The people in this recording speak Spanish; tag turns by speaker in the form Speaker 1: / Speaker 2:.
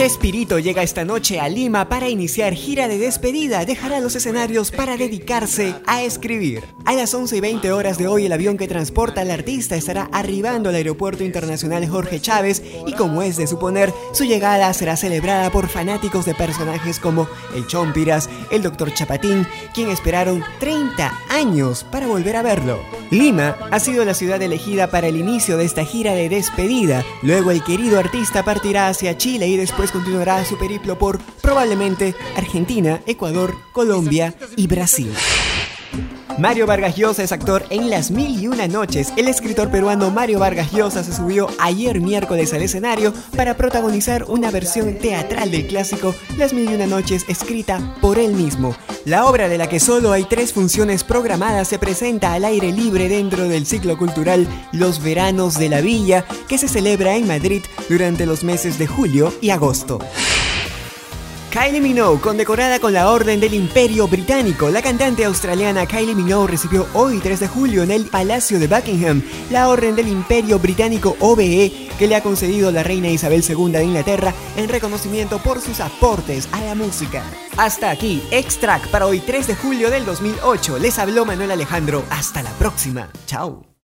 Speaker 1: Chespirito llega esta noche a Lima para iniciar gira de despedida. Dejará los escenarios para dedicarse a escribir. A las 11 y 20 horas de hoy, el avión que transporta al artista estará arribando al Aeropuerto Internacional Jorge Chávez y, como es de suponer, su llegada será celebrada por fanáticos de personajes como el Chompiras, el Dr. Chapatín, quien esperaron 30 años para volver a verlo. Lima ha sido la ciudad elegida para el inicio de esta gira de despedida. Luego, el querido artista partirá hacia Chile y después continuará su periplo por probablemente Argentina, Ecuador, Colombia y Brasil. Mario Vargas Llosa es actor en Las Mil y Una Noches. El escritor peruano Mario Vargas Llosa se subió ayer miércoles al escenario para protagonizar una versión teatral del clásico Las Mil y Una Noches escrita por él mismo. La obra de la que solo hay tres funciones programadas se presenta al aire libre dentro del ciclo cultural Los Veranos de la Villa, que se celebra en Madrid durante los meses de julio y agosto. Kylie Minogue, condecorada con la Orden del Imperio Británico, la cantante australiana Kylie Minogue recibió hoy 3 de julio en el Palacio de Buckingham la Orden del Imperio Británico OBE que le ha concedido la reina Isabel II de Inglaterra en reconocimiento por sus aportes a la música. Hasta aquí, Extract para hoy 3 de julio del 2008. Les habló Manuel Alejandro. Hasta la próxima. Chao.